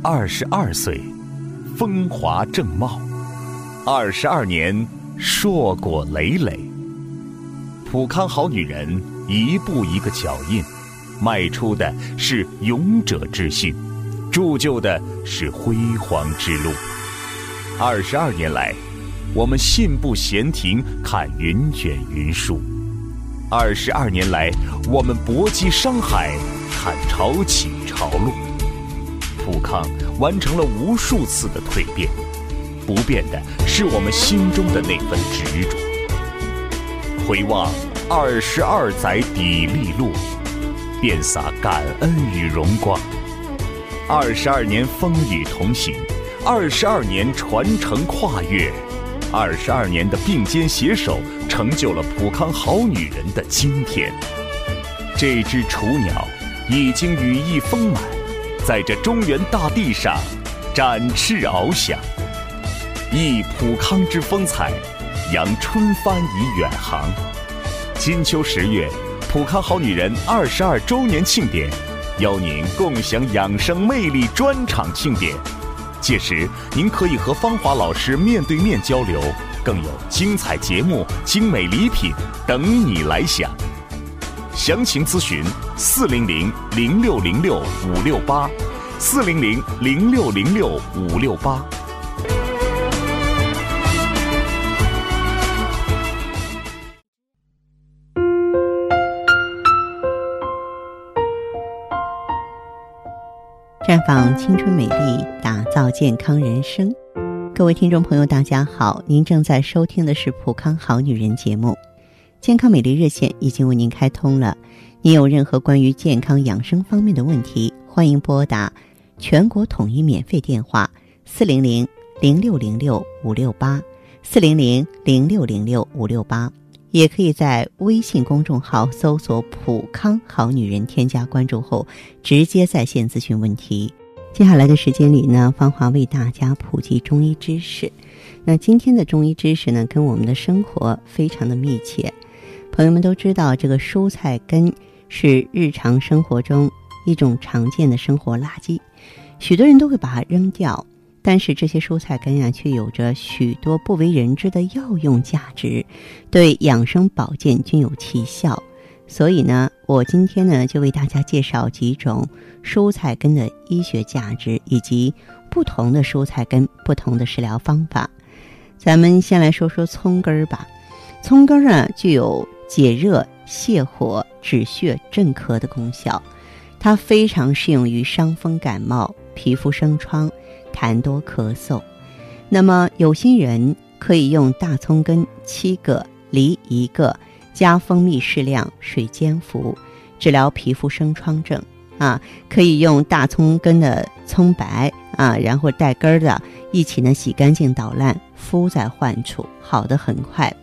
二十二岁，风华正茂；二十二年，硕果累累。普康好女人，一步一个脚印，迈出的是勇者之心，铸就的是辉煌之路。二十二年来，我们信步闲庭，看云卷云舒；二十二年来，我们搏击商海，看潮起潮落。普康完成了无数次的蜕变，不变的是我们心中的那份执着。回望二十二载砥砺路，遍洒感恩与荣光。二十二年风雨同行，二十二年传承跨越，二十二年的并肩携手，成就了普康好女人的今天。这只雏鸟已经羽翼丰满。在这中原大地上展翅翱翔，忆普康之风采，扬春帆以远航。金秋十月，普康好女人二十二周年庆典，邀您共享养生魅力专场庆典。届时，您可以和芳华老师面对面交流，更有精彩节目、精美礼品等你来享。详情咨询四零零零六零六五六八，四零零零六零六五六八。绽放青春美丽，打造健康人生。各位听众朋友，大家好，您正在收听的是《普康好女人》节目。健康美丽热线已经为您开通了，您有任何关于健康养生方面的问题，欢迎拨打全国统一免费电话四零零零六零六五六八四零零零六零六五六八，也可以在微信公众号搜索“普康好女人”，添加关注后直接在线咨询问题。接下来的时间里呢，芳华为大家普及中医知识。那今天的中医知识呢，跟我们的生活非常的密切。朋友们都知道，这个蔬菜根是日常生活中一种常见的生活垃圾，许多人都会把它扔掉。但是这些蔬菜根呀，却有着许多不为人知的药用价值，对养生保健均有奇效。所以呢，我今天呢就为大家介绍几种蔬菜根的医学价值，以及不同的蔬菜根不同的食疗方法。咱们先来说说葱根儿吧，葱根儿啊具有。解热、泻火、止血、镇咳的功效，它非常适用于伤风感冒、皮肤生疮、痰多咳嗽。那么有心人可以用大葱根七个、梨一个，加蜂蜜适量，水煎服，治疗皮肤生疮症。啊，可以用大葱根的葱白啊，然后带根儿的一起呢洗干净捣烂，敷在患处，好的很快。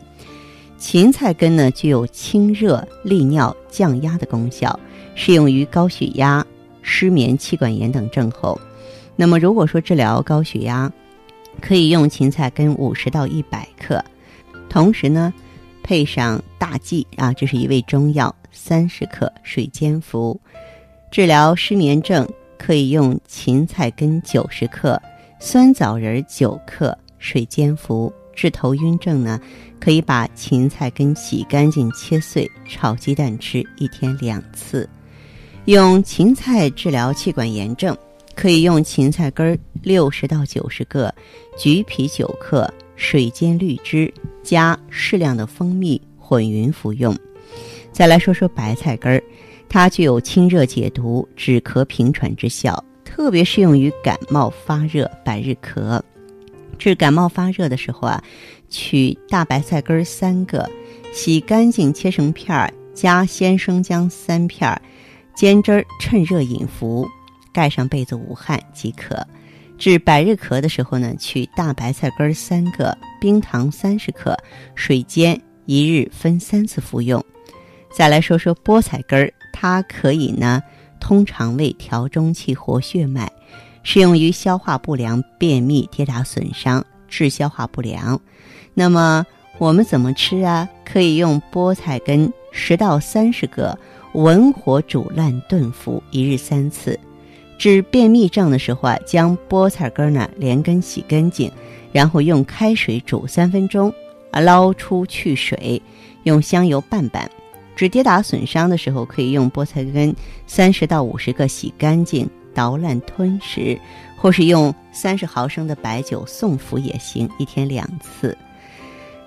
芹菜根呢，具有清热利尿、降压的功效，适用于高血压、失眠、气管炎等症候。那么，如果说治疗高血压，可以用芹菜根五十到一百克，同时呢，配上大蓟啊，这是一味中药，三十克，水煎服。治疗失眠症，可以用芹菜根九十克，酸枣仁九克，水煎服。治头晕症呢，可以把芹菜根洗干净切碎炒鸡蛋吃，一天两次。用芹菜治疗气管炎症，可以用芹菜根六十到九十个，橘皮九克，水煎绿汁加适量的蜂蜜混匀服用。再来说说白菜根儿，它具有清热解毒、止咳平喘之效，特别适用于感冒发热、百日咳。治感冒发热的时候啊，取大白菜根三个，洗干净切成片儿，加鲜生姜三片儿，煎汁儿趁热饮服，盖上被子捂汗即可。治百日咳的时候呢，取大白菜根三个，冰糖三十克，水煎一日分三次服用。再来说说菠菜根儿，它可以呢通肠胃、调中气、活血脉。适用于消化不良、便秘、跌打损伤、治消化不良。那么我们怎么吃啊？可以用菠菜根十到三十个，文火煮烂炖服，一日三次。治便秘症的时候啊，将菠菜根呢连根洗干净，然后用开水煮三分钟，啊捞出去水，用香油拌拌。治跌打损伤的时候，可以用菠菜根三十到五十个洗干净，捣烂吞食，或是用三十毫升的白酒送服也行，一天两次。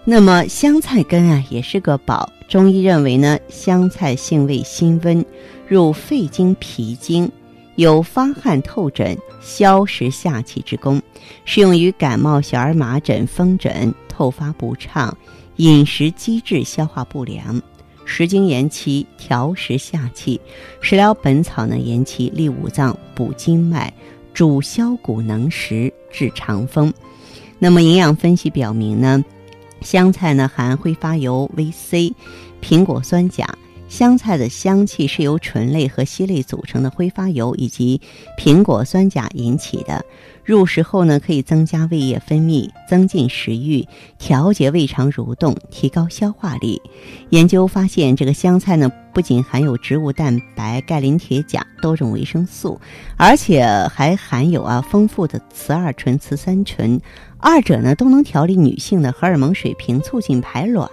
那么香菜根啊，也是个宝。中医认为呢，香菜性味辛温，入肺经、脾经，有发汗透疹、消食下气之功，适用于感冒、小儿麻疹、风疹、透发不畅、饮食积滞、消化不良。食经延期，调食下气；食疗本草呢，延期利五脏，补经脉，主消谷能食，治肠风。那么营养分析表明呢，香菜呢含挥发油 VC，苹果酸钾。香菜的香气是由醇类和烯类组成的挥发油以及苹果酸钾引起的。入食后呢，可以增加胃液分泌，增进食欲，调节胃肠蠕动，提高消化力。研究发现，这个香菜呢，不仅含有植物蛋白、钙、磷、铁、钾多种维生素，而且还含有啊丰富的雌二醇、雌三醇，二者呢都能调理女性的荷尔蒙水平，促进排卵。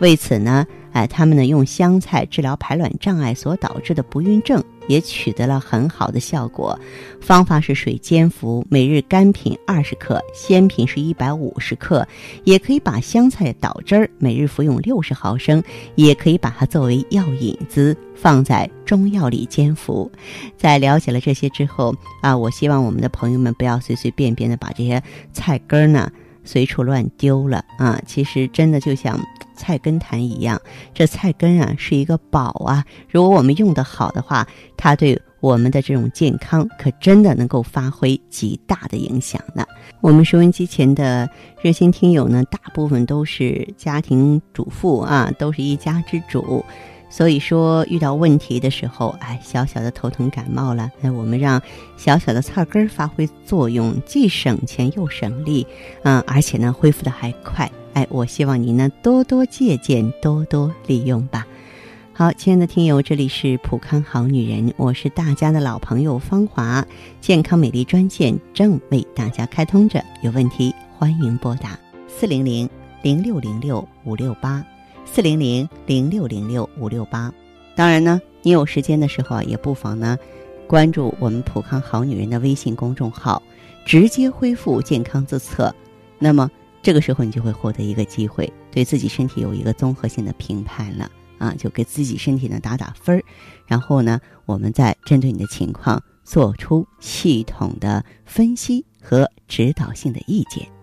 为此呢。哎，他们呢用香菜治疗排卵障碍所导致的不孕症，也取得了很好的效果。方法是水煎服，每日干品二十克，鲜品是一百百五十克。也可以把香菜捣汁儿，每日服用六十毫升。也可以把它作为药引子，放在中药里煎服。在了解了这些之后啊，我希望我们的朋友们不要随随便便的把这些菜根呢随处乱丢了啊。其实真的就像。菜根谭一样，这菜根啊是一个宝啊！如果我们用得好的话，它对我们的这种健康可真的能够发挥极大的影响呢。我们收音机前的热心听友呢，大部分都是家庭主妇啊，都是一家之主，所以说遇到问题的时候，哎，小小的头疼感冒了，那我们让小小的菜根发挥作用，既省钱又省力，嗯，而且呢，恢复的还快。哎，我希望您呢多多借鉴，多多利用吧。好，亲爱的听友，这里是普康好女人，我是大家的老朋友芳华，健康美丽专线正为大家开通着，有问题欢迎拨打四零零零六零六五六八四零零零六零六五六八。当然呢，你有时间的时候啊，也不妨呢关注我们普康好女人的微信公众号，直接恢复健康自测。那么。这个时候，你就会获得一个机会，对自己身体有一个综合性的评判了啊，就给自己身体呢打打分儿，然后呢，我们再针对你的情况做出系统的分析和指导性的意见。